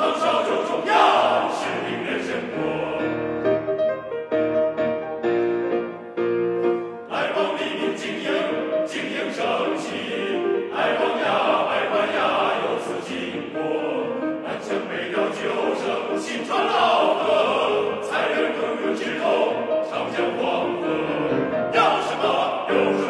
苍少就重要，是令人神。来吧，黎明精英，精英升起。来吧呀，来吧呀，由此经过，南腔北调，九声，新川，老歌，才能更热之痛。长江黄河，要什么？有什？